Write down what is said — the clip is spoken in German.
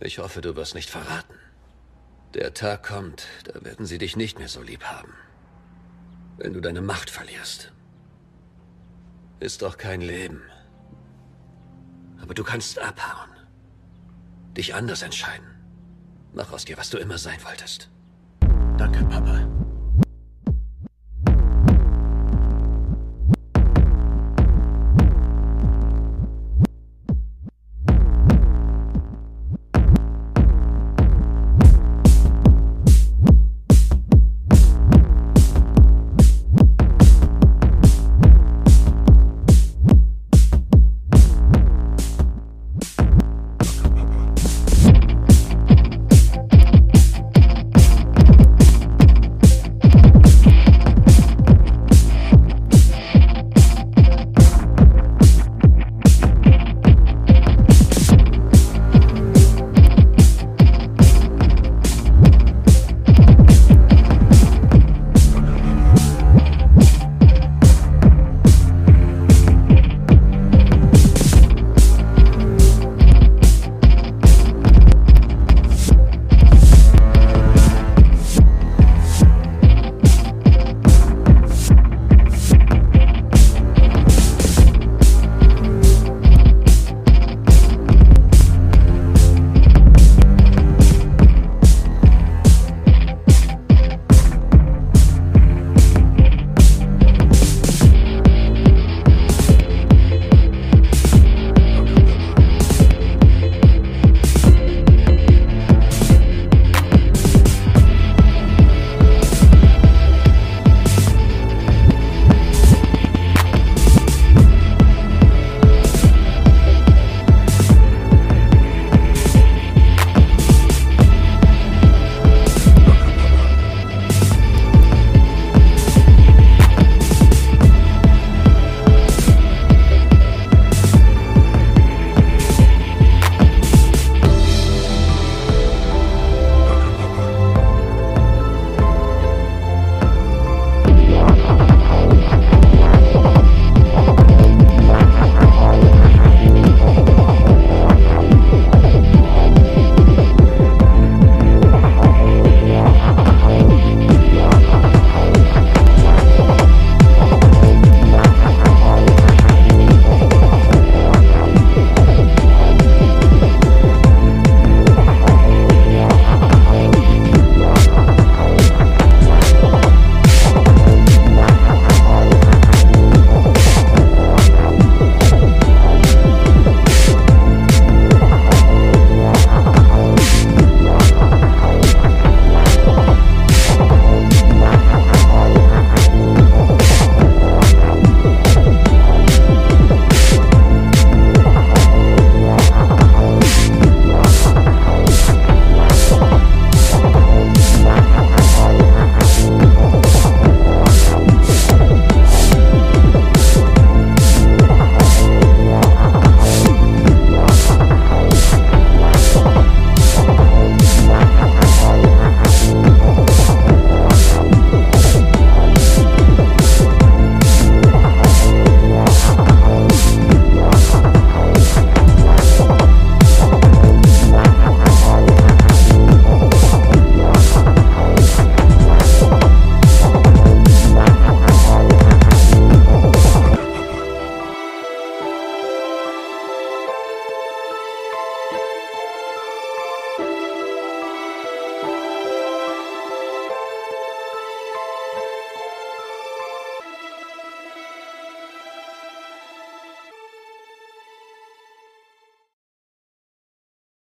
Ich hoffe, du wirst nicht verraten. Der Tag kommt, da werden sie dich nicht mehr so lieb haben. Wenn du deine Macht verlierst. Ist doch kein Leben. Aber du kannst abhauen. Dich anders entscheiden. Mach aus dir, was du immer sein wolltest. Danke, Papa.